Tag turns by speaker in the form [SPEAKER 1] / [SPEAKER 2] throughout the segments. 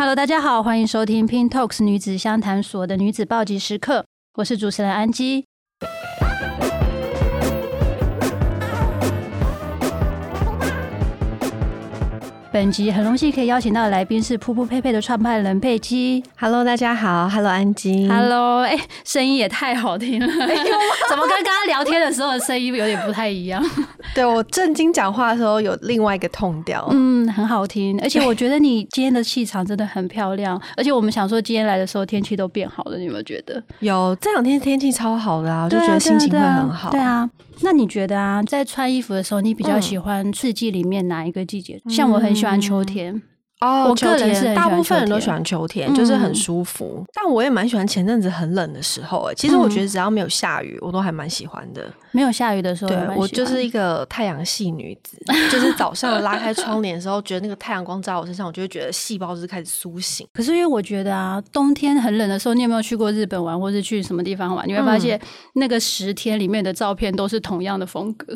[SPEAKER 1] Hello，大家好，欢迎收听 Pin Talks 女子相谈所的女子暴击时刻，我是主持人安基。本集很荣幸可以邀请到的来宾是噗噗佩佩的创办人佩姬。
[SPEAKER 2] Hello，大家好，Hello，安吉。
[SPEAKER 1] Hello，哎，声音也太好听了，怎么跟刚刚聊天的时候的声音有点不太一样？
[SPEAKER 2] 对，我正经讲话的时候有另外一个 tone 调，
[SPEAKER 1] 嗯，很好听。而且我觉得你今天的气场真的很漂亮。而且我们想说今天来的时候天气都变好了，你有没有觉得？
[SPEAKER 2] 有，这两天天气超好的啊，我就觉得心情会很好。
[SPEAKER 1] 对啊，对啊，那你觉得啊，在穿衣服的时候，你比较喜欢四季里面哪一个季节？嗯、像我很喜欢秋天。
[SPEAKER 2] 哦，
[SPEAKER 1] 我个人是
[SPEAKER 2] 大部分人都喜欢秋天，就是很舒服。嗯、但我也蛮喜欢前阵子很冷的时候。哎，其实我觉得只要没有下雨，我都还蛮喜欢的。
[SPEAKER 1] 没有下雨的时候，
[SPEAKER 2] 对，我就是一个太阳系女子。就是早上拉开窗帘的时候，觉得那个太阳光照我身上，我就会觉得细胞就是开始苏醒。
[SPEAKER 1] 可是因为我觉得啊，冬天很冷的时候，你有没有去过日本玩，或是去什么地方玩？你会发现那个十天里面的照片都是同样的风格，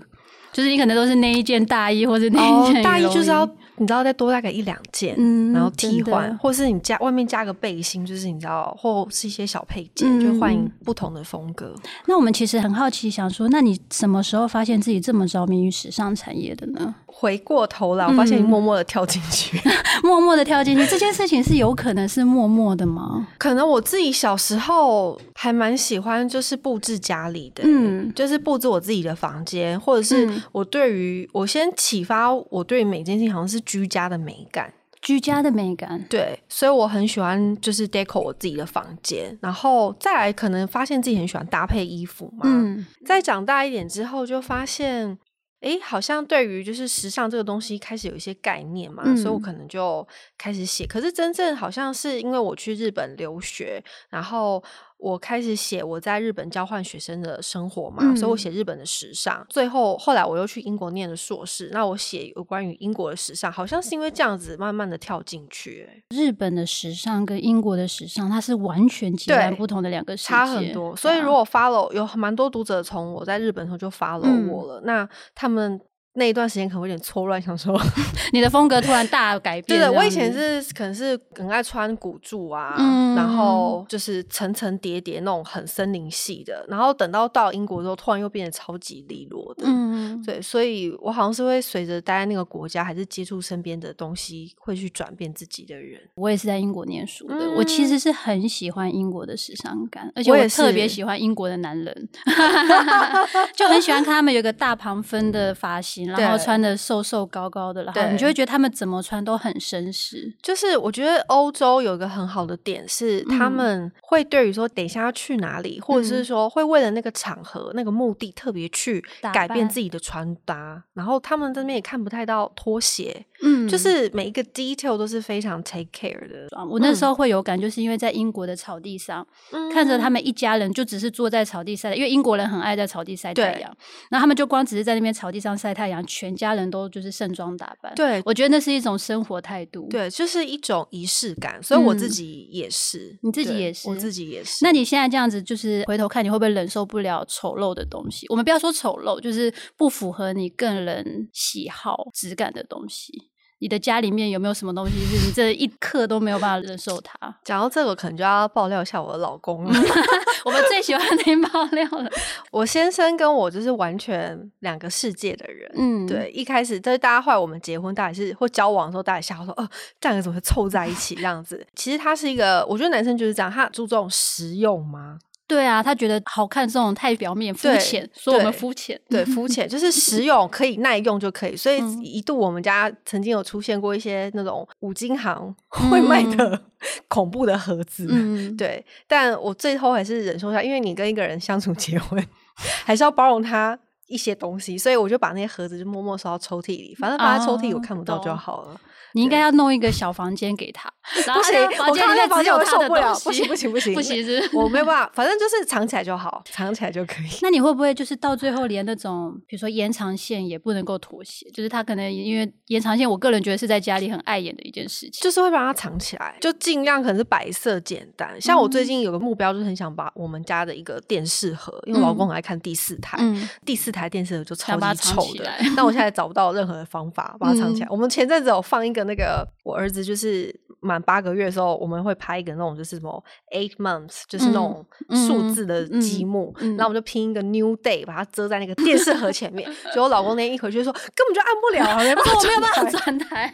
[SPEAKER 1] 就是你可能都是那一件大衣，或是那一件、哦、
[SPEAKER 2] 大衣就是要。你知道再多带个一两件，嗯，然后替换，或是你加外面加个背心，就是你知道，或是一些小配件，嗯、就换不同的风格。
[SPEAKER 1] 那我们其实很好奇，想说，那你什么时候发现自己这么着迷于时尚产业的呢？
[SPEAKER 2] 回过头来，我发现你默默的跳进去，
[SPEAKER 1] 嗯、默默的跳进去，这件事情是有可能是默默的吗？
[SPEAKER 2] 可能我自己小时候还蛮喜欢，就是布置家里的，嗯，就是布置我自己的房间，或者是我对于、嗯、我先启发我对每件事情好像是居家的美感，
[SPEAKER 1] 居家的美感，
[SPEAKER 2] 对，所以我很喜欢就是 deco 我自己的房间，然后再来可能发现自己很喜欢搭配衣服嘛，嗯，再长大一点之后就发现。哎，好像对于就是时尚这个东西开始有一些概念嘛，嗯、所以我可能就开始写。可是真正好像是因为我去日本留学，然后。我开始写我在日本交换学生的生活嘛，嗯、所以我写日本的时尚。最后后来我又去英国念了硕士，那我写有关于英国的时尚，好像是因为这样子慢慢的跳进去。
[SPEAKER 1] 日本的时尚跟英国的时尚，它是完全截然不同的两个世界，
[SPEAKER 2] 差很多。所以如果 follow 有蛮多读者从我在日本的时候就 follow 我了，嗯、那他们。那一段时间可能有点错乱，想说
[SPEAKER 1] 你的风格突然大改变。
[SPEAKER 2] 对的，我以前是可能是很爱穿古著啊，嗯、然后就是层层叠叠那种很森林系的，然后等到到英国之后，突然又变得超级利落的。嗯，对，所以我好像是会随着待在那个国家，还是接触身边的东西，会去转变自己的人。
[SPEAKER 1] 我也是在英国念书的，嗯、我其实是很喜欢英国的时尚感，而且我特别喜欢英国的男人，就很喜欢看他们有个大旁分的发型。然后穿的瘦瘦高高的，然后你就会觉得他们怎么穿都很绅士。
[SPEAKER 2] 就是我觉得欧洲有一个很好的点是，他们会对于说等一下要去哪里，或者是说会为了那个场合、那个目的特别去改变自己的穿搭。然后他们这边也看不太到拖鞋，嗯，就是每一个 detail 都是非常 take care 的。
[SPEAKER 1] 我那时候会有感，就是因为在英国的草地上，看着他们一家人就只是坐在草地晒，因为英国人很爱在草地晒太阳，然后他们就光只是在那边草地上晒太阳。全家人都就是盛装打扮，
[SPEAKER 2] 对，
[SPEAKER 1] 我觉得那是一种生活态度，
[SPEAKER 2] 对，就是一种仪式感。所以我自己也是，
[SPEAKER 1] 嗯、你自己也是，
[SPEAKER 2] 我自己也是。
[SPEAKER 1] 那你现在这样子，就是回头看，你会不会忍受不了丑陋的东西？我们不要说丑陋，就是不符合你个人喜好质感的东西。你的家里面有没有什么东西是你这一刻都没有办法忍受它？
[SPEAKER 2] 讲到这个，可能就要爆料一下我的老公了。
[SPEAKER 1] 我们最喜欢听爆料了。
[SPEAKER 2] 我先生跟我就是完全两个世界的人。嗯，对，一开始就是大家后来我们结婚，大概是或交往的时候，大家笑说：“哦，这两个怎么会凑在一起这样子？”其实他是一个，我觉得男生就是这样，他注重实用吗？
[SPEAKER 1] 对啊，他觉得好看这种太表面、肤浅，说我们肤浅。
[SPEAKER 2] 对，肤浅就是实用，可以耐用就可以。所以一度我们家曾经有出现过一些那种五金行会卖的 恐怖的盒子。嗯、对，但我最后还是忍受下，因为你跟一个人相处结婚，还是要包容他一些东西，所以我就把那些盒子就默默收到抽屉里，反正放在抽屉里我看不到就好了。哦
[SPEAKER 1] 你应该要弄一个小房间给他，
[SPEAKER 2] 不行，我看那房间我受不了，不行不行不行
[SPEAKER 1] 不行，是
[SPEAKER 2] 我没有办法，反正就是藏起来就好，藏起来就可以。
[SPEAKER 1] 那你会不会就是到最后连那种，比如说延长线也不能够妥协？就是他可能因为延长线，我个人觉得是在家里很碍眼的一件事情，
[SPEAKER 2] 就是会把它藏起来，就尽量可能是白色简单。像我最近有个目标，就是很想把我们家的一个电视盒，因为我老公很爱看第四台，第四台电视盒就超级丑的，但我现在找不到任何的方法把它藏起来。我们前阵子有放一个那个我儿子就是满八个月的时候，我们会拍一个那种就是什么 eight months，就是那种数字的积木，然后我们就拼一个 new day，把它遮在那个电视盒前面。所以我老公那天一回去就说 根本就按不了，没办法，
[SPEAKER 1] 我没有办法转台，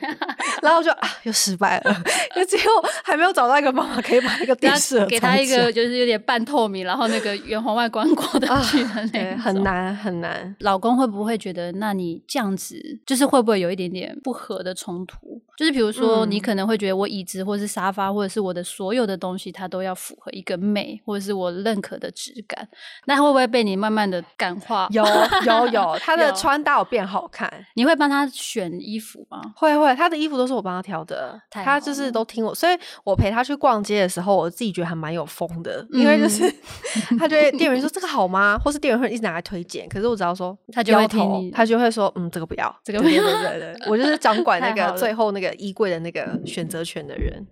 [SPEAKER 2] 然后就啊又失败了，因为最后还没有找到一个方法可以把那个电视盒
[SPEAKER 1] 给他一个就是有点半透明，然后那个圆红外观过的去的那
[SPEAKER 2] 很难很难。
[SPEAKER 1] 老公会不会觉得，那你这样子就是会不会有一点点不合的冲突？就是比如说，你可能会觉得我椅子或是沙发，或者是我的所有的东西，它都要符合一个美，或者是我认可的质感。那会不会被你慢慢的感化？
[SPEAKER 2] 有有 有，他的穿搭有变好看。
[SPEAKER 1] 你会帮他选衣服吗？
[SPEAKER 2] 会会，他的衣服都是我帮他挑的。他就是都听我，所以我陪他去逛街的时候，我自己觉得还蛮有风的，因为就是 他觉得店员说这个好吗？或是店员会一直拿来推荐，可是我只要说
[SPEAKER 1] 他就会听你，
[SPEAKER 2] 他就会说嗯，这个不要，这个不要。对对对，我就是掌管 那个最后那个衣柜的那个选择权的人。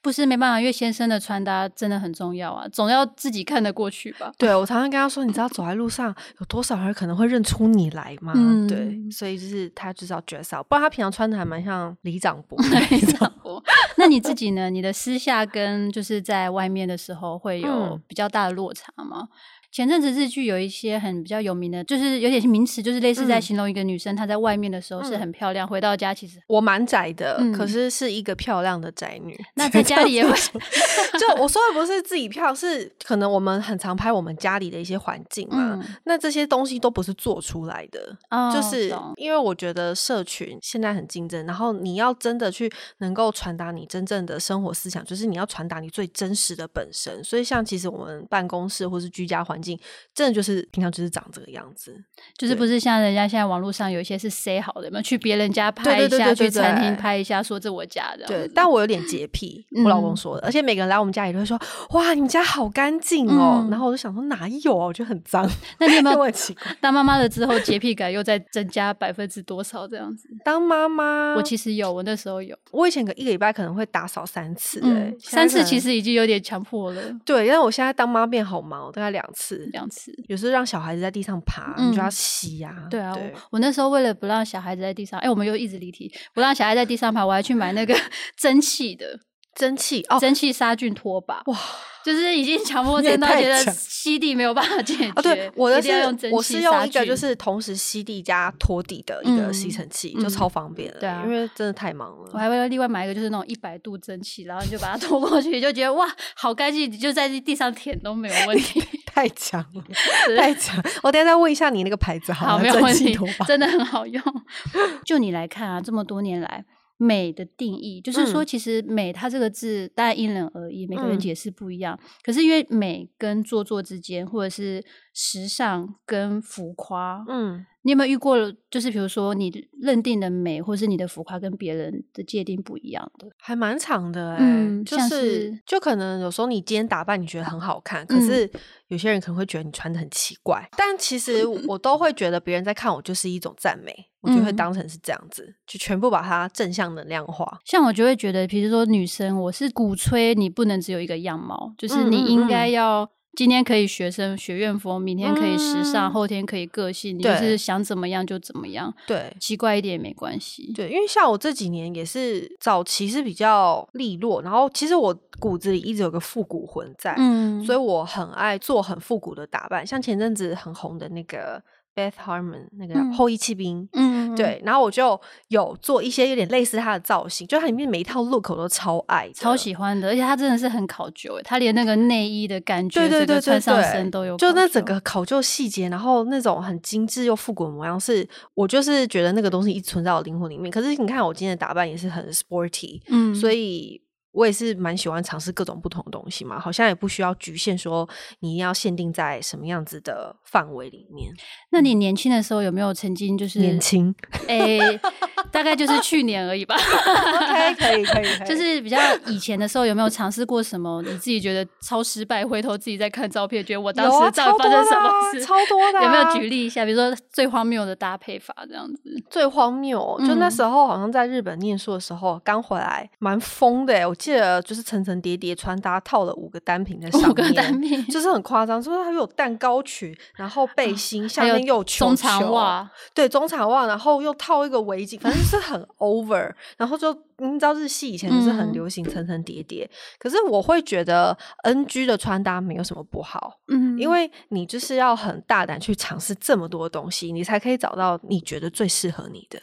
[SPEAKER 1] 不是没办法，因为先生的穿搭真的很重要啊，总要自己看得过去吧？
[SPEAKER 2] 对，我常常跟他说，你知道走在路上有多少人可能会认出你来吗？嗯、对，所以就是他就是要 dress up，不然他平常穿的还蛮像里长伯。
[SPEAKER 1] 里长伯，那你自己呢？你的私下跟就是在外面的时候会有比较大的落差吗？嗯前阵子日剧有一些很比较有名的，就是有点名词，就是类似在形容一个女生，她在外面的时候是很漂亮，回到家其实
[SPEAKER 2] 我蛮宅的，可是是一个漂亮的宅女。
[SPEAKER 1] 那在家里也会，
[SPEAKER 2] 就我说的不是自己漂，是可能我们很常拍我们家里的一些环境嘛，那这些东西都不是做出来的，就是因为我觉得社群现在很竞争，然后你要真的去能够传达你真正的生活思想，就是你要传达你最真实的本身。所以像其实我们办公室或是居家环。真的就是平常就是长这个样子，
[SPEAKER 1] 就是不是像人家现在网络上有一些是塞好的，有没有去别人家拍一下，去餐厅拍一下，说这我家的。
[SPEAKER 2] 对，但我有点洁癖，我老公说的，而且每个人来我们家里都会说，哇，你们家好干净哦。然后我就想说哪有啊，我觉得很脏。
[SPEAKER 1] 那你有没有 当妈妈了之后洁癖感又在增加百分之多少这样子？
[SPEAKER 2] 当妈妈，
[SPEAKER 1] 我其实有，我那时候有，
[SPEAKER 2] 我以前个一个礼拜可能会打扫三次，哎，
[SPEAKER 1] 三次其实已经有点强迫了。
[SPEAKER 2] 对，因为我现在当妈变好忙，大概两次。
[SPEAKER 1] 两次，
[SPEAKER 2] 有时候让小孩子在地上爬，你就要洗呀。
[SPEAKER 1] 对啊，我那时候为了不让小孩子在地上，哎，我们又一直离题，不让小孩在地上爬，我还去买那个 蒸汽的
[SPEAKER 2] 蒸汽哦，
[SPEAKER 1] 蒸汽杀菌拖把。哇，就是已经强迫症到觉得吸地没有办法解决。
[SPEAKER 2] 对，我的是我是用一个就是同时吸地加拖地的一个吸尘器，就超方便。对啊，因为真的太忙了。
[SPEAKER 1] 我还为了另外买一个就是那种一百度蒸汽，然后你就把它拖过去，就觉得哇，好干净，你就在地上舔都没有问题。
[SPEAKER 2] 太强了，太强！我等下再问一下你那个牌子好，
[SPEAKER 1] 好，没有问题，真的很好用。就你来看啊，这么多年来，美的定义就是说，其实“美”它这个字当然因人而异，每个人解释不一样。嗯、可是因为美跟做作之间，或者是时尚跟浮夸，嗯。你有没有遇过？就是比如说，你认定的美，或是你的浮夸，跟别人的界定不一样的，
[SPEAKER 2] 还蛮长的哎、欸。嗯，就是，是就可能有时候你今天打扮，你觉得很好看，可是有些人可能会觉得你穿的很奇怪。嗯、但其实 我都会觉得别人在看我就是一种赞美，嗯、我就会当成是这样子，就全部把它正向能量化。
[SPEAKER 1] 像我就会觉得，比如说女生，我是鼓吹你不能只有一个样貌，就是你应该要。今天可以学生学院风，明天可以时尚，嗯、后天可以个性，你就是想怎么样就怎么样。对，奇怪一点也没关系。
[SPEAKER 2] 对，因为像我这几年也是早期是比较利落，然后其实我骨子里一直有个复古魂在，嗯，所以我很爱做很复古的打扮，像前阵子很红的那个。Beth Harmon 那个后羿弃兵，嗯，对，然后我就有做一些有点类似他的造型，就它里面每一套 look 我都超爱，
[SPEAKER 1] 超喜欢的，而且他真的是很考究，他连那个内衣的感觉，对对对，穿上身都有，
[SPEAKER 2] 就那整个考究细节，然后那种很精致又复古的模样，是我就是觉得那个东西一直存在我灵魂里面。可是你看我今天的打扮也是很 sporty，嗯，所以。我也是蛮喜欢尝试各种不同的东西嘛，好像也不需要局限说你要限定在什么样子的范围里面。
[SPEAKER 1] 那你年轻的时候有没有曾经就是
[SPEAKER 2] 年轻？
[SPEAKER 1] 哎，大概就是去年而已吧。
[SPEAKER 2] OK，可以可以，可以
[SPEAKER 1] 就是比较以前的时候有没有尝试过什么？你自己觉得超失败，回头自己再看照片，觉得我当时到底发生什么事？
[SPEAKER 2] 超多的，啊，
[SPEAKER 1] 有没有举例一下？比如说最荒谬的搭配法这样子。
[SPEAKER 2] 最荒谬，就那时候好像在日本念书的时候，刚回来，蛮疯的哎，我。记得就是层层叠叠穿搭套了五个单品在上面，
[SPEAKER 1] 五个单品
[SPEAKER 2] 就是很夸张，是不是它有蛋糕裙，然后背心，下面又有
[SPEAKER 1] 中长袜，
[SPEAKER 2] 对，中长袜，然后又套一个围巾，反正是很 over，然后就你知道日系以前就是很流行层层叠叠，可是我会觉得 NG 的穿搭没有什么不好，嗯，因为你就是要很大胆去尝试这么多东西，你才可以找到你觉得最适合你的。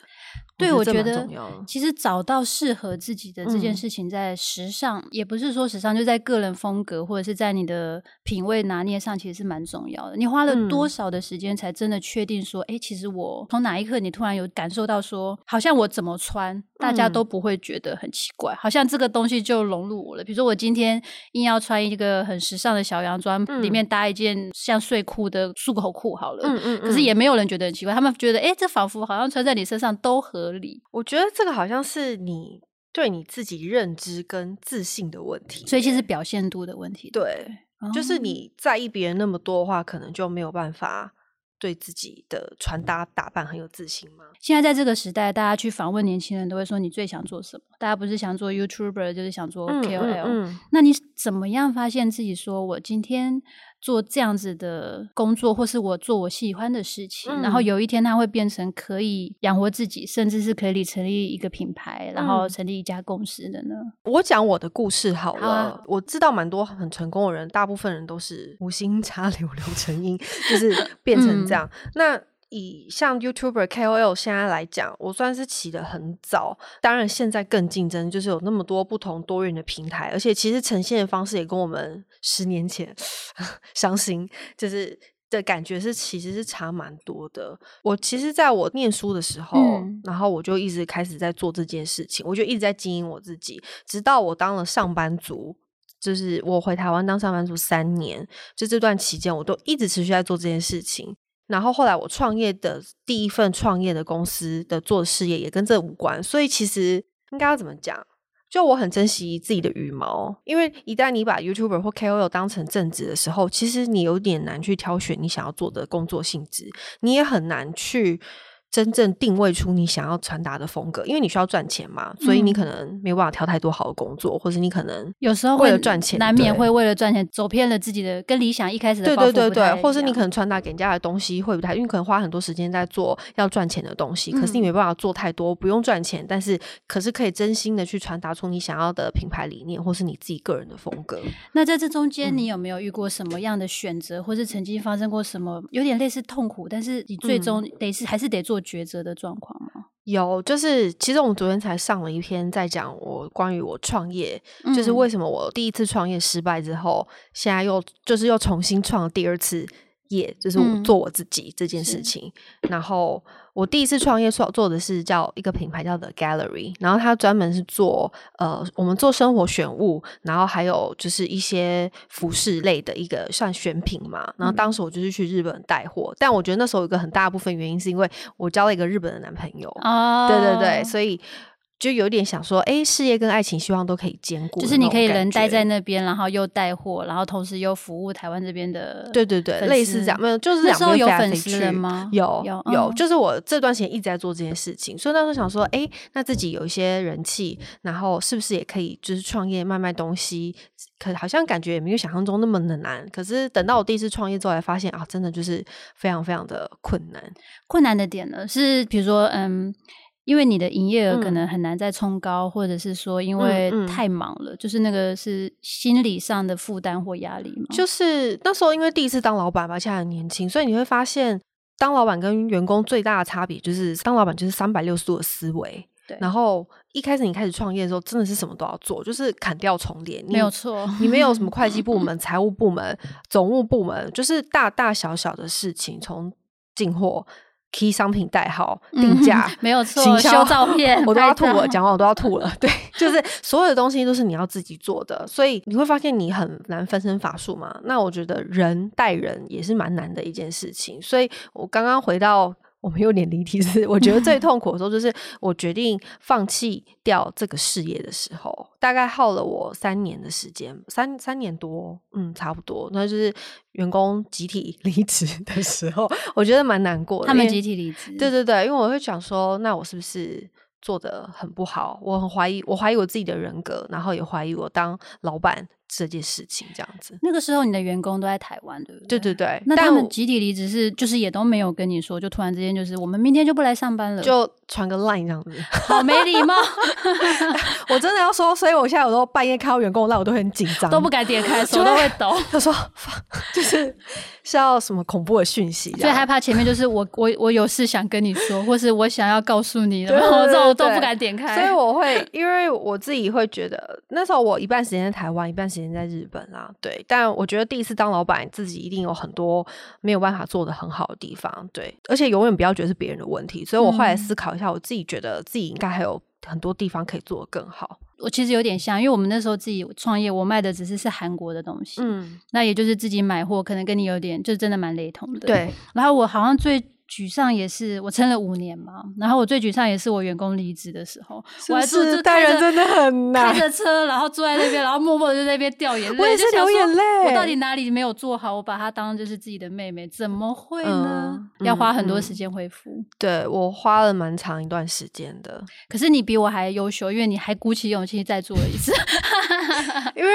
[SPEAKER 1] 对，我觉得其实找到适合自己的这件事情，在时尚、嗯、也不是说时尚，就在个人风格或者是在你的品味拿捏上，其实是蛮重要的。你花了多少的时间，才真的确定说，哎、嗯，其实我从哪一刻，你突然有感受到说，好像我怎么穿，大家都不会觉得很奇怪，嗯、好像这个东西就融入我了。比如说，我今天硬要穿一个很时尚的小洋装，嗯、里面搭一件像睡裤的束口裤，好了，嗯嗯嗯，可是也没有人觉得很奇怪，他们觉得，哎，这仿佛好像穿在你身上都合。合理，
[SPEAKER 2] 我觉得这个好像是你对你自己认知跟自信的问题，
[SPEAKER 1] 所以其实表现度的问题。
[SPEAKER 2] 对，哦、就是你在意别人那么多的话，可能就没有办法对自己的穿搭打扮很有自信吗？
[SPEAKER 1] 现在在这个时代，大家去访问年轻人都会说，你最想做什么？大家不是想做 YouTuber，就是想做 KOL。嗯嗯嗯、那你怎么样发现自己说我今天？做这样子的工作，或是我做我喜欢的事情，嗯、然后有一天它会变成可以养活自己，甚至是可以成立一个品牌，然后成立一家公司的呢？
[SPEAKER 2] 我讲我的故事好了。我知道蛮多很成功的人，大部分人都是无心插柳 柳成荫，就是变成这样。嗯、那以像 YouTuber KOL 现在来讲，我算是起得很早。当然，现在更竞争，就是有那么多不同多元的平台，而且其实呈现的方式也跟我们十年前 相信就是的感觉是其实是差蛮多的。我其实在我念书的时候，嗯、然后我就一直开始在做这件事情，我就一直在经营我自己，直到我当了上班族，就是我回台湾当上班族三年，就这段期间，我都一直持续在做这件事情。然后后来我创业的第一份创业的公司的做事业也跟这无关，所以其实应该要怎么讲？就我很珍惜自己的羽毛，因为一旦你把 YouTuber 或 KOL 当成正职的时候，其实你有点难去挑选你想要做的工作性质，你也很难去。真正定位出你想要传达的风格，因为你需要赚钱嘛，所以你可能没有办法挑太多好的工作，或者你可能
[SPEAKER 1] 有时候为了赚钱，难免会为了赚钱走偏了自己的跟理想一开始的。对对对对，
[SPEAKER 2] 或是你可能传达给人家的东西会不太，因为可能花很多时间在做要赚钱的东西，可是你没办法做太多不用赚钱，但是可是可以真心的去传达出你想要的品牌理念，或是你自己个人的风格。
[SPEAKER 1] 那在这中间，你有没有遇过什么样的选择，或是曾经发生过什么有点类似痛苦，但是你最终得是还是得做。抉择的状况吗？
[SPEAKER 2] 有，就是其实我们昨天才上了一篇，在讲我关于我创业，嗯、就是为什么我第一次创业失败之后，现在又就是又重新创第二次。业就是我做我自己这件事情，嗯、然后我第一次创业做做的是叫一个品牌叫 The Gallery，然后它专门是做呃我们做生活选物，然后还有就是一些服饰类的一个算选品嘛，然后当时我就是去日本带货，嗯、但我觉得那时候有一个很大部分原因是因为我交了一个日本的男朋友，哦、对对对，所以。就有点想说，哎、欸，事业跟爱情希望都可以兼顾，
[SPEAKER 1] 就是你可以人待在那边，然后又带货，然后同时又服务台湾这边的，
[SPEAKER 2] 对对对，类似这样，没有，就是两边
[SPEAKER 1] 有粉丝吗？
[SPEAKER 2] 有有有，嗯、就是我这段时间一直在做这件事情，所以那时候想说，哎、欸，那自己有一些人气，然后是不是也可以就是创业卖卖东西？可好像感觉也没有想象中那么的难。可是等到我第一次创业之后，才发现啊，真的就是非常非常的困难。
[SPEAKER 1] 困难的点呢，是比如说，嗯。因为你的营业额可能很难再冲高，嗯、或者是说因为太忙了，嗯嗯、就是那个是心理上的负担或压力嘛。
[SPEAKER 2] 就是那时候因为第一次当老板吧，而且还很年轻，所以你会发现当老板跟员工最大的差别就是当老板就是三百六十度的思维。对。然后一开始你开始创业的时候，真的是什么都要做，就是砍掉重叠。
[SPEAKER 1] 没有错，
[SPEAKER 2] 你没有什么会计部门、财务部门、总务部门，就是大大小小的事情，从进货。Key 商品代号、定价、嗯、
[SPEAKER 1] 没有错，行销修照片，
[SPEAKER 2] 我都要吐了，讲完我都要吐了。对，就是所有的东西都是你要自己做的，所以你会发现你很难分身乏术嘛。那我觉得人带人也是蛮难的一件事情，所以我刚刚回到。我们有点离题，是我觉得最 痛苦的时候，就是我决定放弃掉这个事业的时候，大概耗了我三年的时间，三三年多，嗯，差不多。那就是员工集体 离职的时候，我觉得蛮难过的。
[SPEAKER 1] 他们集体离职，
[SPEAKER 2] 对对对，因为我会想说，那我是不是做得很不好，我很怀疑，我怀疑我自己的人格，然后也怀疑我当老板这件事情这样子。
[SPEAKER 1] 那个时候你的员工都在台湾，对不对？
[SPEAKER 2] 对对对。
[SPEAKER 1] 那他们集体离职是，就是也都没有跟你说，就突然之间就是我们明天就不来上班了，
[SPEAKER 2] 就传个 line 这样子，
[SPEAKER 1] 好没礼貌。
[SPEAKER 2] 我真的要说，所以我现在有时候半夜看到员工 line 我都很紧张，
[SPEAKER 1] 都不敢点开，手都会抖。
[SPEAKER 2] 他说就是是要什么恐怖的讯息，
[SPEAKER 1] 最害怕前面就是我我我有事想跟你说，或是我想要告诉你，然后这种都不敢点开。
[SPEAKER 2] 所以我会，因为我自己会觉得，那时候我一半时间在台湾，一半时间在日本啦。对，但我觉得第一次当老板，自己一定有很多没有办法做的很好的地方。对，而且永远不要觉得是别人的问题。所以我后来思考一下，我自己觉得自己应该还有很多地方可以做得更好。
[SPEAKER 1] 我其实有点像，因为我们那时候自己创业，我卖的只是是韩国的东西，嗯，那也就是自己买货，可能跟你有点，就真的蛮雷同的。
[SPEAKER 2] 对，
[SPEAKER 1] 然后我好像最。沮丧也是，我撑了五年嘛，然后我最沮丧也是我员工离职的时候，
[SPEAKER 2] 是是我还是带人真的很难，
[SPEAKER 1] 开着车，然后坐在那边，然后默默的就在那边掉眼泪，
[SPEAKER 2] 我也是流眼泪。
[SPEAKER 1] 我到底哪里没有做好？我把她当就是自己的妹妹，怎么会呢？嗯、要花很多时间恢复。
[SPEAKER 2] 嗯嗯、对，我花了蛮长一段时间的，
[SPEAKER 1] 可是你比我还优秀，因为你还鼓起勇气再做了一次。
[SPEAKER 2] 因为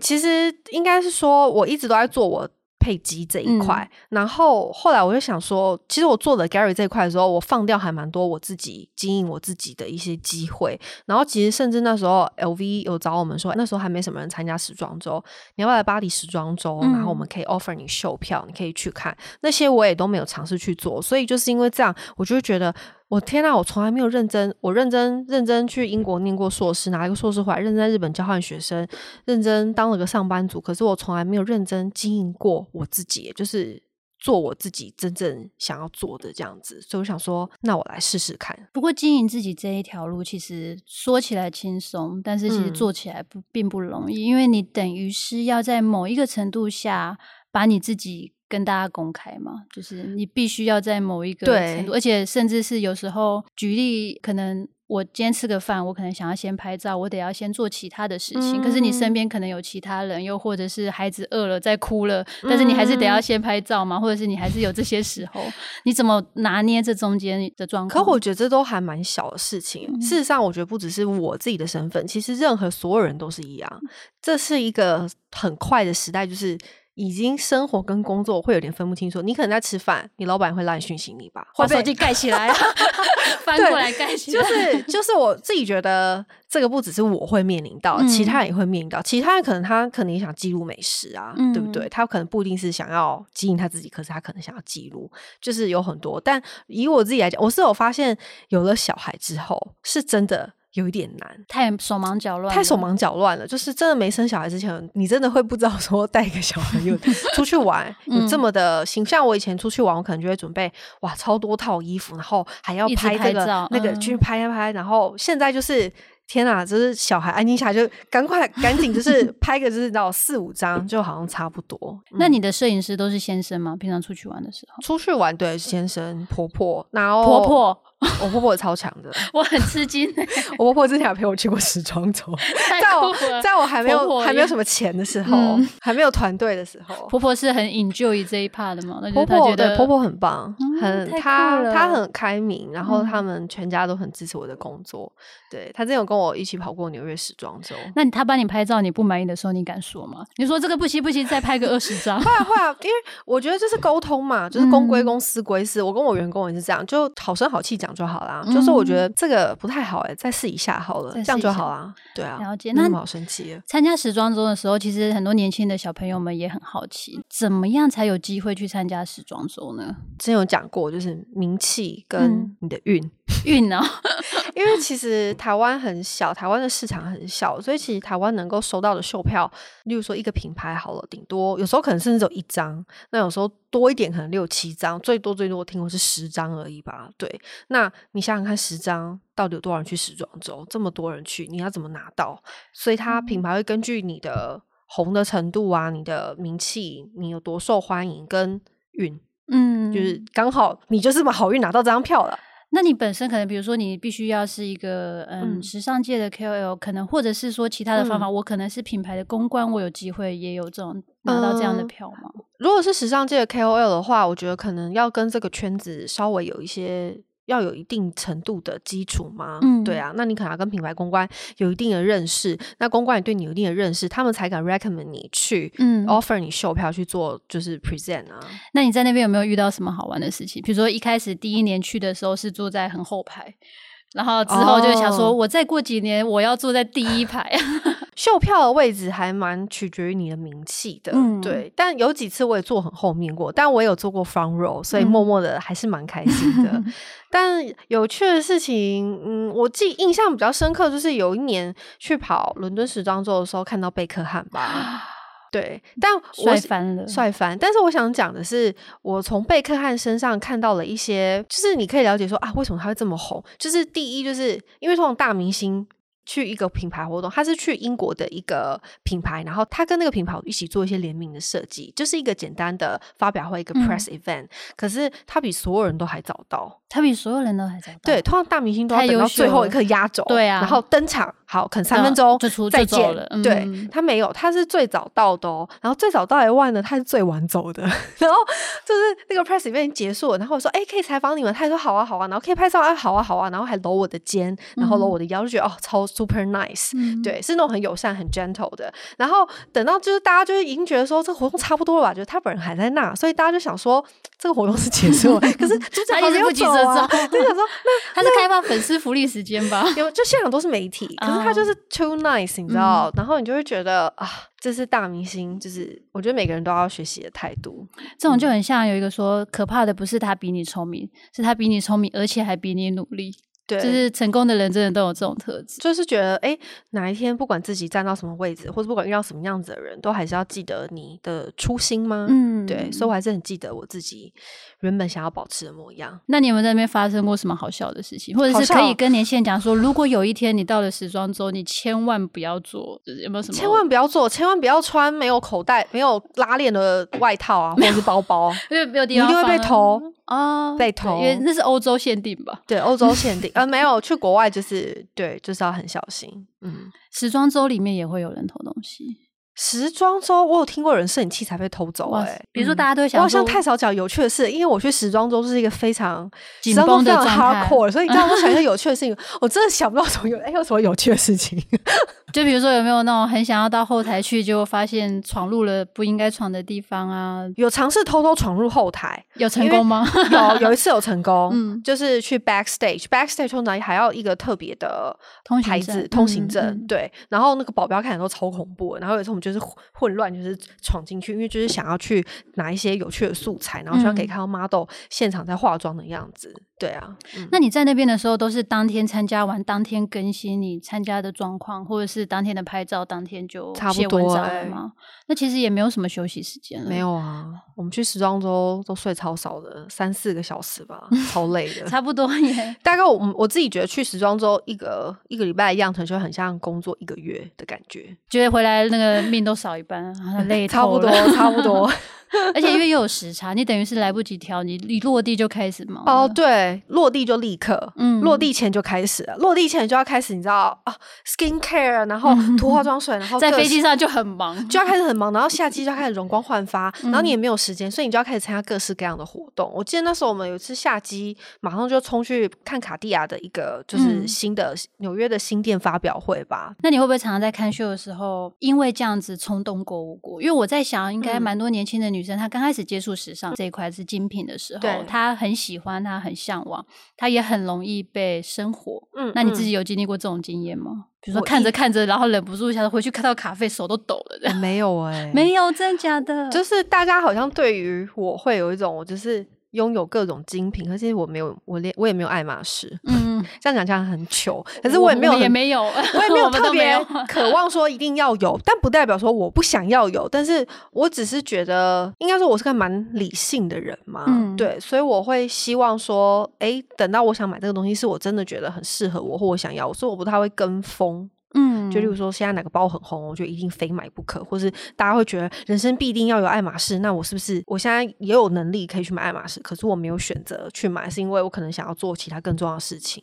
[SPEAKER 2] 其实应该是说，我一直都在做我。配机这一块，嗯、然后后来我就想说，其实我做的 Gary 这一块的时候，我放掉还蛮多我自己经营我自己的一些机会。然后其实甚至那时候 LV 有找我们说，那时候还没什么人参加时装周，你要不要来巴黎时装周？然后我们可以 offer 你秀票，你可以去看。那些我也都没有尝试去做，所以就是因为这样，我就会觉得。我天呐，我从来没有认真，我认真认真去英国念过硕士，拿一个硕士回来，认真在日本交换学生，认真当了个上班族。可是我从来没有认真经营过我自己，就是做我自己真正想要做的这样子。所以我想说，那我来试试看。
[SPEAKER 1] 不过经营自己这一条路，其实说起来轻松，但是其实做起来不、嗯、并不容易，因为你等于是要在某一个程度下把你自己。跟大家公开嘛，就是你必须要在某一个程度，而且甚至是有时候举例，可能我今天吃个饭，我可能想要先拍照，我得要先做其他的事情。嗯、可是你身边可能有其他人，又或者是孩子饿了在哭了，但是你还是得要先拍照嘛，或者是你还是有这些时候，你怎么拿捏这中间的状况？
[SPEAKER 2] 可我觉得这都还蛮小的事情。嗯、事实上，我觉得不只是我自己的身份，其实任何所有人都是一样。这是一个很快的时代，就是。已经生活跟工作会有点分不清楚。你可能在吃饭，你老板会来讯息你吧，
[SPEAKER 1] 把手机盖起来，翻过来盖起来。
[SPEAKER 2] 就是就是我自己觉得这个不只是我会面临到，嗯、其他人也会面临到。其他人可能他可能也想记录美食啊，嗯、对不对？他可能不一定是想要经营他自己，可是他可能想要记录，就是有很多。但以我自己来讲，我是有发现，有了小孩之后，是真的。有一点难，
[SPEAKER 1] 太手忙脚乱，
[SPEAKER 2] 太手忙脚乱了。就是真的没生小孩之前，你真的会不知道说带一个小孩又出去玩，有这么的形象。我以前出去玩，我可能就会准备哇超多套衣服，然后还要拍这个拍那个去拍拍拍。然后现在就是天啊，就是小孩安静下来就赶快赶紧就是 拍个就是到四五张就好像差不多。嗯、
[SPEAKER 1] 那你的摄影师都是先生吗？平常出去玩的时候，
[SPEAKER 2] 出去玩对先生婆婆，然后
[SPEAKER 1] 婆婆。
[SPEAKER 2] 我婆婆也超强的，
[SPEAKER 1] 我很吃惊。
[SPEAKER 2] 我婆婆之前还陪我去过时装周，在我在我还没有还没有什么钱的时候，嗯、还没有团队的时候，
[SPEAKER 1] 婆婆是很 enjoy 这一 part 的嘛？
[SPEAKER 2] 婆婆对婆婆很棒，嗯、很她她很开明，然后他们全家都很支持我的工作。嗯、对她之前有跟我一起跑过纽约时装周，
[SPEAKER 1] 那她帮你拍照，你不满意的时候，你敢说吗？你说这个不行不行，再拍个二十张。
[SPEAKER 2] 会啊会啊，因为我觉得这是沟通嘛，就是公归公，私归私。我跟我员工也是这样，就好声好气讲。就好啦，嗯、就是我觉得这个不太好哎、欸，再试一下好了，这样就好啦。对啊，
[SPEAKER 1] 了解。那
[SPEAKER 2] 么好神奇。
[SPEAKER 1] 参加时装周的时候，其实很多年轻的小朋友们也很好奇，怎么样才有机会去参加时装周呢？
[SPEAKER 2] 之前有讲过，就是名气跟你的运
[SPEAKER 1] 运呢。
[SPEAKER 2] 因为其实台湾很小，台湾的市场很小，所以其实台湾能够收到的秀票，例如说一个品牌好了，顶多有时候可能甚至只有一张，那有时候多一点可能六七张，最多最多我听过是十张而已吧。对，那你想想看，十张到底有多少人去时装周？这么多人去，你要怎么拿到？所以它品牌会根据你的红的程度啊，你的名气，你有多受欢迎跟运，嗯，就是刚好你就是把好运拿到这张票了。
[SPEAKER 1] 那你本身可能，比如说你必须要是一个嗯，时尚界的 KOL，可能或者是说其他的方法，嗯、我可能是品牌的公关，我有机会也有这种拿到这样的票吗？
[SPEAKER 2] 嗯、如果是时尚界的 KOL 的话，我觉得可能要跟这个圈子稍微有一些要有一定程度的基础吗？嗯，对啊，那你可能要跟品牌公关有一定的认识，那公关也对你有一定的认识，他们才敢 recommend 你去，嗯，offer 你售票去做就是 present 啊。
[SPEAKER 1] 那你在那边有没有遇到什么好玩的事情？比如说一开始第一年去的时候是坐在很后排，然后之后就想说，我再过几年我要坐在第一排。哦
[SPEAKER 2] 秀票的位置还蛮取决于你的名气的，嗯，对。但有几次我也坐很后面过，但我也有坐过 front row，所以默默的还是蛮开心的。嗯、但有趣的事情，嗯，我记印象比较深刻，就是有一年去跑伦敦时装周的时候，看到贝克汉吧。对，但
[SPEAKER 1] 我帅翻了，
[SPEAKER 2] 帅翻。但是我想讲的是，我从贝克汉身上看到了一些，就是你可以了解说啊，为什么他会这么红？就是第一，就是因为这种大明星。去一个品牌活动，他是去英国的一个品牌，然后他跟那个品牌一起做一些联名的设计，就是一个简单的发表会，一个 press event，嗯。可是他比所有人都还早到，
[SPEAKER 1] 他比所有人都还早到。
[SPEAKER 2] 对，通常大明星都要等到最后一刻压轴，对啊，然后登场。好，可能三分钟就出再见了。对、嗯、他没有，他是最早到的哦。然后最早到以外呢，他是最晚走的。然后就是那个 press event 结束了，然后我说：“哎、欸，可以采访你们？”他说：“好啊，好啊。”然后可以拍照啊，好啊，好啊。然后还搂我的肩，然后搂我的腰，就觉得哦，超 super nice、嗯。对，是那种很友善、很 gentle 的。然后等到就是大家就是已经觉得说这个活动差不多了吧，就是他本人还在那，所以大家就想说这个活动是结束了。可是主角还没有走啊，就想说那
[SPEAKER 1] 他是开放粉丝福利时间吧？
[SPEAKER 2] 有，就现场都是媒体，可是他就是 too。nice，你知道、嗯，然后你就会觉得啊，这是大明星，就是我觉得每个人都要学习的态度。
[SPEAKER 1] 这种就很像有一个说，可怕的不是他比你聪明，是他比你聪明，而且还比你努力。对，就是成功的人真的都有这种特质，
[SPEAKER 2] 就是觉得哎，哪一天不管自己站到什么位置，或者不管遇到什么样子的人，都还是要记得你的初心吗？嗯，对，所以我还是很记得我自己原本想要保持的模样。
[SPEAKER 1] 那你有没有在那边发生过什么好笑的事情，或者是可以跟年轻人讲说，如果有一天你到了时装周，你千万不要做，就是有没有什么？
[SPEAKER 2] 千万不要做，千万不要穿没有口袋、没有拉链的外套啊，或者是包包，
[SPEAKER 1] 因为没有地方，
[SPEAKER 2] 你一定会被偷。
[SPEAKER 1] 哦，
[SPEAKER 2] 被偷，
[SPEAKER 1] 因为那是欧洲限定吧？
[SPEAKER 2] 对，欧洲限定。呃，没有去国外，就是对，就是要很小心。嗯，
[SPEAKER 1] 时装周里面也会有人偷东西。
[SPEAKER 2] 时装周，我有听过有人摄影器材被偷走、欸，哎，
[SPEAKER 1] 比如说大家都会想，
[SPEAKER 2] 我好像太少讲有趣的事，因为我去时装周是一个非常紧绷的状态，所以你知道我想一些 有趣的事情，我真的想不到什么有，哎、欸，有什么有趣的事情？
[SPEAKER 1] 就比如说有没有那种很想要到后台去，结果发现闯入了不应该闯的地方啊？
[SPEAKER 2] 有尝试偷偷闯入后台，
[SPEAKER 1] 有成功吗？
[SPEAKER 2] 有，有一次有成功，嗯，就是去 backstage，backstage 通常还要一个特别的牌子通行证、嗯，对，然后那个保镖看起来都超恐怖，然后有一次我们就是混乱，就是闯进去，因为就是想要去拿一些有趣的素材，然后希望可以看到 model 现场在化妆的样子。对啊，
[SPEAKER 1] 嗯、那你在那边的时候都是当天参加完，当天更新你参加的状况，或者是当天的拍照，当天就差不多了吗？那其实也没有什么休息时间了。
[SPEAKER 2] 没有啊，我们去时装周都睡超少的，三四个小时吧，超累的。
[SPEAKER 1] 差不多耶。
[SPEAKER 2] 大概我我自己觉得去时装周一个一个礼拜的样程就很像工作一个月的感觉，
[SPEAKER 1] 觉得回来那个命都少一半，累
[SPEAKER 2] 差不多，差不多。
[SPEAKER 1] 而且因为又有时差，你等于是来不及调，你一落地就开始忙。
[SPEAKER 2] 哦，对，落地就立刻，嗯，落地前就开始了，落地前就要开始，你知道啊，skin care，然后涂化妆水，然后
[SPEAKER 1] 在飞机上就很忙，
[SPEAKER 2] 就要开始很忙，然后下机就要开始容光焕发，然后你也没有时间，所以你就要开始参加各式各样的活动。我记得那时候我们有一次下机，马上就冲去看卡地亚的一个就是新的纽约的新店发表会吧。
[SPEAKER 1] 那你会不会常常在看秀的时候，因为这样子冲动购物过？因为我在想，应该蛮多年轻的女生，她刚开始接触时尚这一块是精品的时候，她很喜欢，她很向往，他也很容易被生活。嗯，那你自己有经历过这种经验吗？嗯、比如说看着看着，然后忍不住一下子回去看到卡费，手都抖了。
[SPEAKER 2] 没有哎、欸，
[SPEAKER 1] 没有，真的假的？
[SPEAKER 2] 就是大家好像对于我会有一种，我就是。拥有各种精品，可是我没有，我连我也没有爱马仕。嗯，这样讲起来很糗，可是我也没有，
[SPEAKER 1] 也没有，
[SPEAKER 2] 我也没有特别 渴望说一定要有，但不代表说我不想要有。但是我只是觉得，应该说我是个蛮理性的人嘛，嗯，对，所以我会希望说，哎，等到我想买这个东西，是我真的觉得很适合我或我想要，所以我不太会跟风。嗯，就例如说，现在哪个包很红，我就一定非买不可，或是大家会觉得人生必定要有爱马仕，那我是不是我现在也有能力可以去买爱马仕？可是我没有选择去买，是因为我可能想要做其他更重要的事情。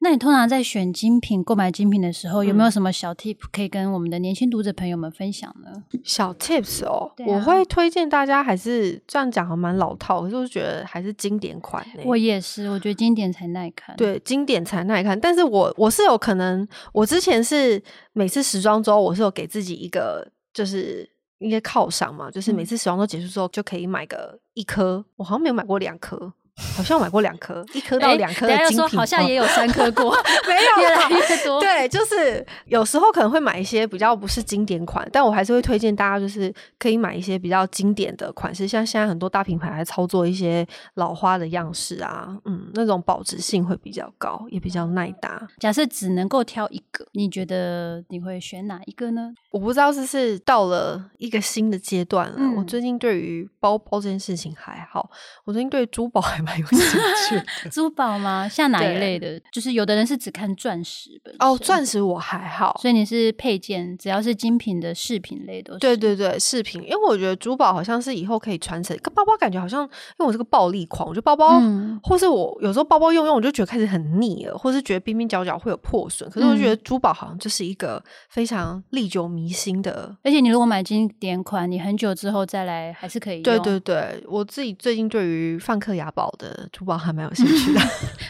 [SPEAKER 1] 那你通常在选精品、购买精品的时候，有没有什么小 tip 可以跟我们的年轻读者朋友们分享呢？
[SPEAKER 2] 小 tips 哦，
[SPEAKER 1] 啊、
[SPEAKER 2] 我会推荐大家还是这样讲，还蛮老套，可是我觉得还是经典款。
[SPEAKER 1] 我也是，我觉得经典才耐看。
[SPEAKER 2] 对，经典才耐看。但是我我是有可能，我之前是每次时装周，我是有给自己一个就是一些犒赏嘛，就是每次时装周结束之后就可以买个一颗，我好像没有买过两颗。好像买过两颗，一颗到两颗的精品。欸、
[SPEAKER 1] 说好像也有三颗过，
[SPEAKER 2] 没有
[SPEAKER 1] 越来越多。
[SPEAKER 2] 对，就是有时候可能会买一些比较不是经典款，但我还是会推荐大家，就是可以买一些比较经典的款式，像现在很多大品牌还操作一些老花的样式啊，嗯，那种保值性会比较高，也比较耐搭。
[SPEAKER 1] 假设只能够挑一个，你觉得你会选哪一个呢？
[SPEAKER 2] 我不知道是是到了一个新的阶段了。嗯、我最近对于包包这件事情还好，我最近对珠宝还。蛮有兴趣，
[SPEAKER 1] 珠宝吗？像哪一类的？就是有的人是只看钻石本
[SPEAKER 2] 哦，钻石我还好，
[SPEAKER 1] 所以你是配件，只要是精品的饰品类的。
[SPEAKER 2] 对对对，饰品，因为我觉得珠宝好像是以后可以传承。包包感觉好像，因为我是个暴力狂，我觉得包包，嗯、或是我有时候包包用用，我就觉得开始很腻了，或是觉得边边角角会有破损。可是我觉得珠宝好像就是一个非常历久弥新的，
[SPEAKER 1] 而且你如果买经典款，你很久之后再来还是可以用。
[SPEAKER 2] 对对对，我自己最近对于梵克雅宝的珠宝还蛮有兴趣的，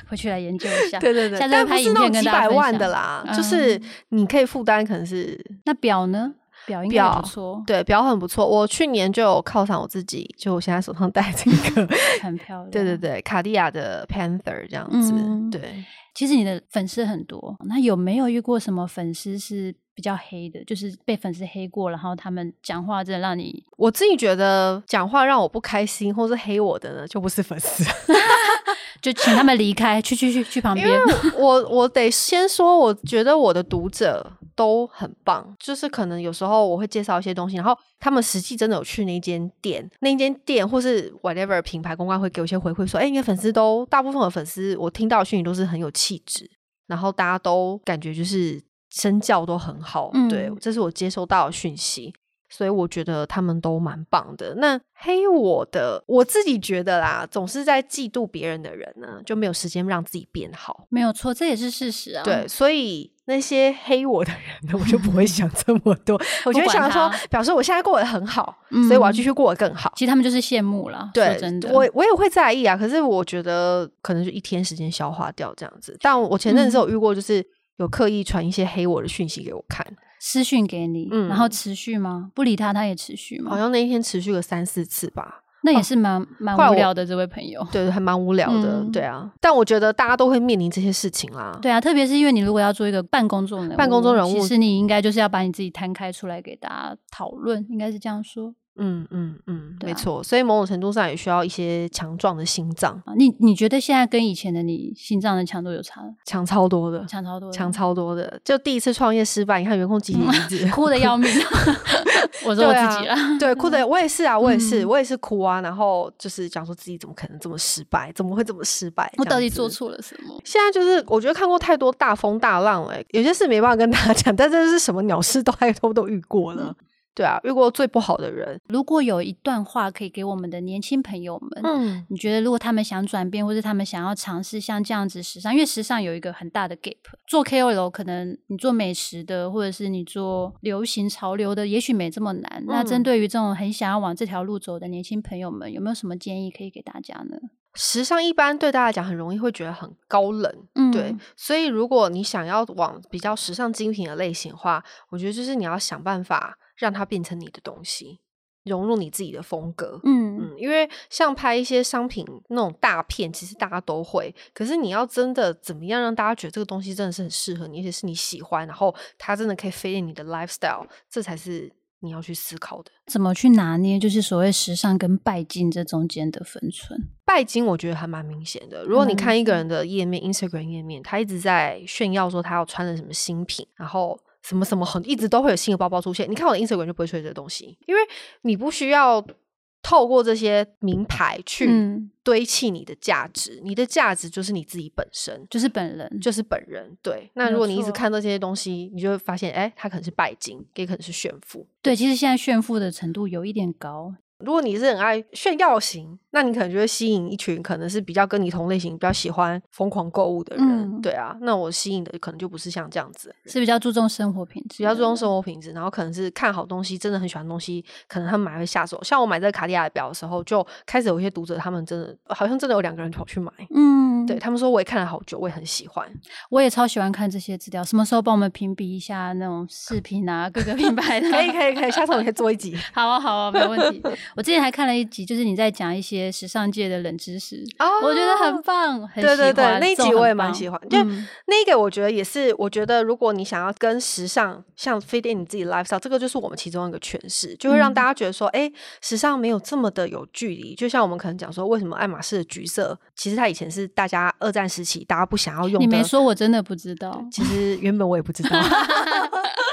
[SPEAKER 1] 回去来研究一下。
[SPEAKER 2] 对对对，
[SPEAKER 1] 下次拍影片跟大家。但不是那种几百万的
[SPEAKER 2] 啦，嗯、就是你可以负担，可能是
[SPEAKER 1] 那表呢？表应该不错，
[SPEAKER 2] 对，表很不错。我去年就有犒赏我自己，就我现在手上戴这个，
[SPEAKER 1] 很漂亮。
[SPEAKER 2] 对对对，卡地亚的 Panther 这样子。嗯、对，
[SPEAKER 1] 其实你的粉丝很多，那有没有遇过什么粉丝是比较黑的？就是被粉丝黑过，然后他们讲话真的让你……
[SPEAKER 2] 我自己觉得讲话让我不开心，或是黑我的呢，就不是粉丝。
[SPEAKER 1] 就请他们离开，去去去去旁边。
[SPEAKER 2] 我我得先说，我觉得我的读者都很棒。就是可能有时候我会介绍一些东西，然后他们实际真的有去那间店，那间店或是 whatever 品牌公关会给我一些回馈，说：“哎，你的粉丝都大部分的粉丝，我听到的讯息都是很有气质，然后大家都感觉就是身教都很好。嗯”对，这是我接收到的讯息。所以我觉得他们都蛮棒的。那黑我的，我自己觉得啦，总是在嫉妒别人的人呢，就没有时间让自己变好。
[SPEAKER 1] 没有错，这也是事实啊。
[SPEAKER 2] 对，所以那些黑我的人呢，我就不会想这么多。我就想说，表示我现在过得很好，嗯、所以我要继续过得更好。
[SPEAKER 1] 其实他们就是羡慕了。对，真的，
[SPEAKER 2] 我我也会在意啊。可是我觉得可能就一天时间消化掉这样子。但我前阵子有遇过，就是有刻意传一些黑我的讯息给我看。
[SPEAKER 1] 私讯给你，嗯、然后持续吗？不理他，他也持续吗？
[SPEAKER 2] 好像那一天持续了三四次吧。
[SPEAKER 1] 那也是蛮蛮、哦、无聊的，这位朋友。
[SPEAKER 2] 对，还蛮无聊的。嗯、对啊，但我觉得大家都会面临这些事情啦。
[SPEAKER 1] 对啊，特别是因为你如果要做一个半公众人物，
[SPEAKER 2] 半公众人物，
[SPEAKER 1] 其实你应该就是要把你自己摊开出来给大家讨论，应该是这样说。
[SPEAKER 2] 嗯嗯嗯，没错，所以某种程度上也需要一些强壮的心脏。
[SPEAKER 1] 你你觉得现在跟以前的你心脏的强度有差？
[SPEAKER 2] 强超多的，
[SPEAKER 1] 强超多，
[SPEAKER 2] 强超多的。就第一次创业失败，你看员工集体离职，
[SPEAKER 1] 哭的要命。我说我自己了，
[SPEAKER 2] 对，哭的 我也是啊，我也是，我也是哭啊。然后就是讲说自己怎么可能这么失败，怎么会这么失败？
[SPEAKER 1] 我到底做错了什么？
[SPEAKER 2] 现在就是我觉得看过太多大风大浪了，有些事没办法跟大家讲，但这是什么鸟事都还都都遇过了。对啊，遇过最不好的人。
[SPEAKER 1] 如果有一段话可以给我们的年轻朋友们，嗯，你觉得如果他们想转变，或者他们想要尝试像这样子时尚，因为时尚有一个很大的 gap。做 KOL 可能你做美食的，或者是你做流行潮流的，也许没这么难。嗯，那针对于这种很想要往这条路走的年轻朋友们，有没有什么建议可以给大家呢？
[SPEAKER 2] 时尚一般对大家来讲很容易会觉得很高冷，嗯，对。所以如果你想要往比较时尚精品的类型的话，我觉得就是你要想办法。让它变成你的东西，融入你自己的风格。嗯嗯，因为像拍一些商品那种大片，其实大家都会。可是你要真的怎么样让大家觉得这个东西真的是很适合你，而且是你喜欢，然后它真的可以 fit 你的 lifestyle，这才是你要去思考的。
[SPEAKER 1] 怎么去拿捏，就是所谓时尚跟拜金这中间的分寸？
[SPEAKER 2] 拜金我觉得还蛮明显的。如果你看一个人的页面、嗯、Instagram 页面，他一直在炫耀说他要穿的什么新品，然后。什么什么很一直都会有新的包包出现，你看我的 Instagram 就不会出现这个东西，因为你不需要透过这些名牌去堆砌你的价值，嗯、你的价值就是你自己本身，
[SPEAKER 1] 就是本人，
[SPEAKER 2] 就是本人。对，那如果你一直看到这些东西，你就会发现，哎，它可能是拜金，也可能是炫富。
[SPEAKER 1] 对，其实现在炫富的程度有一点高。
[SPEAKER 2] 如果你是很爱炫耀型，那你可能就会吸引一群可能是比较跟你同类型、比较喜欢疯狂购物的人。嗯、对啊，那我吸引的可能就不是像这样子，
[SPEAKER 1] 是比较注重生活品质，
[SPEAKER 2] 比较注重生活品质，然后可能是看好东西，真的很喜欢东西，可能他们买会下手。像我买这个卡地亚的表的时候，就开始有一些读者，他们真的好像真的有两个人跑去买。嗯，对他们说，我也看了好久，我也很喜欢，
[SPEAKER 1] 我也超喜欢看这些资料。什么时候帮我们评比一下那种视频啊，各个品牌的？
[SPEAKER 2] 可以，可以，可以，下次我们可以做一集。
[SPEAKER 1] 好啊，好啊，没问题。我之前还看了一集，就是你在讲一些时尚界的冷知识，哦，我觉得很棒，很喜欢。对对对，
[SPEAKER 2] 那一集我也蛮喜欢。就、嗯、那个，我觉得也是，我觉得如果你想要跟时尚像 fit in 你自己 lifestyle，这个就是我们其中一个诠释，就会让大家觉得说，哎、嗯，时尚没有这么的有距离。就像我们可能讲说，为什么爱马仕的橘色，其实它以前是大家二战时期大家不想要用的。
[SPEAKER 1] 你没说，我真的不知道。
[SPEAKER 2] 其实原本我也不知道。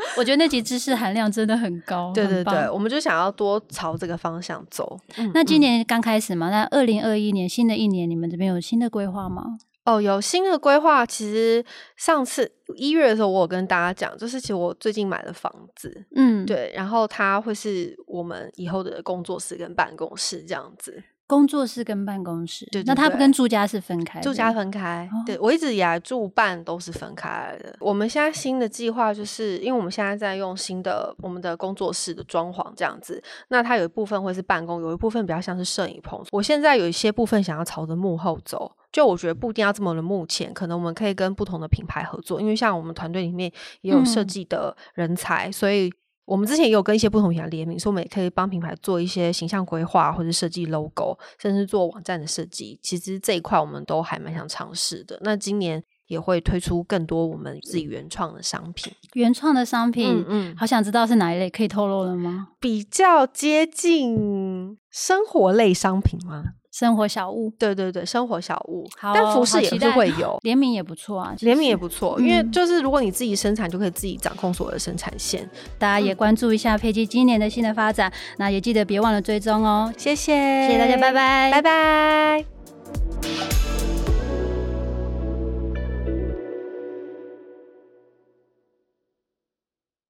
[SPEAKER 1] 我觉得那集知识含量真的很高，
[SPEAKER 2] 对对对，我们就想要多朝这个方向走。
[SPEAKER 1] 嗯、那今年刚开始嘛，那二零二一年新的一年，你们这边有新的规划吗？
[SPEAKER 2] 哦，有新的规划。其实上次一月的时候，我有跟大家讲，就是其实我最近买了房子，嗯，对，然后它会是我们以后的工作室跟办公室这样子。
[SPEAKER 1] 工作室跟办公室，对，对，对，那他跟住家是分开，
[SPEAKER 2] 住家分开。哦、对，我一直以来住办都是分开来的。我们现在新的计划就是，因为我们现在在用新的我们的工作室的装潢这样子，那它有一部分会是办公，有一部分比较像是摄影棚。我现在有一些部分想要朝着幕后走，就我觉得不一定要这么的目前，可能我们可以跟不同的品牌合作，因为像我们团队里面也有设计的人才，嗯、所以。我们之前也有跟一些不同品牌联名，所以我们也可以帮品牌做一些形象规划，或者设计 logo，甚至做网站的设计。其实这一块我们都还蛮想尝试的。那今年也会推出更多我们自己原创的商品。
[SPEAKER 1] 原创的商品，嗯，嗯，好想知道是哪一类，可以透露了吗？
[SPEAKER 2] 比较接近生活类商品吗？
[SPEAKER 1] 生活小物，
[SPEAKER 2] 对对对，生活小物，好哦、但服饰也是会有
[SPEAKER 1] 联名也不错啊，
[SPEAKER 2] 联名也不错，因为就是如果你自己生产，就可以自己掌控所有的生产线。
[SPEAKER 1] 大家也关注一下佩奇今年的新的发展，那也记得别忘了追踪哦。谢谢，谢谢大家，拜拜，
[SPEAKER 2] 拜拜。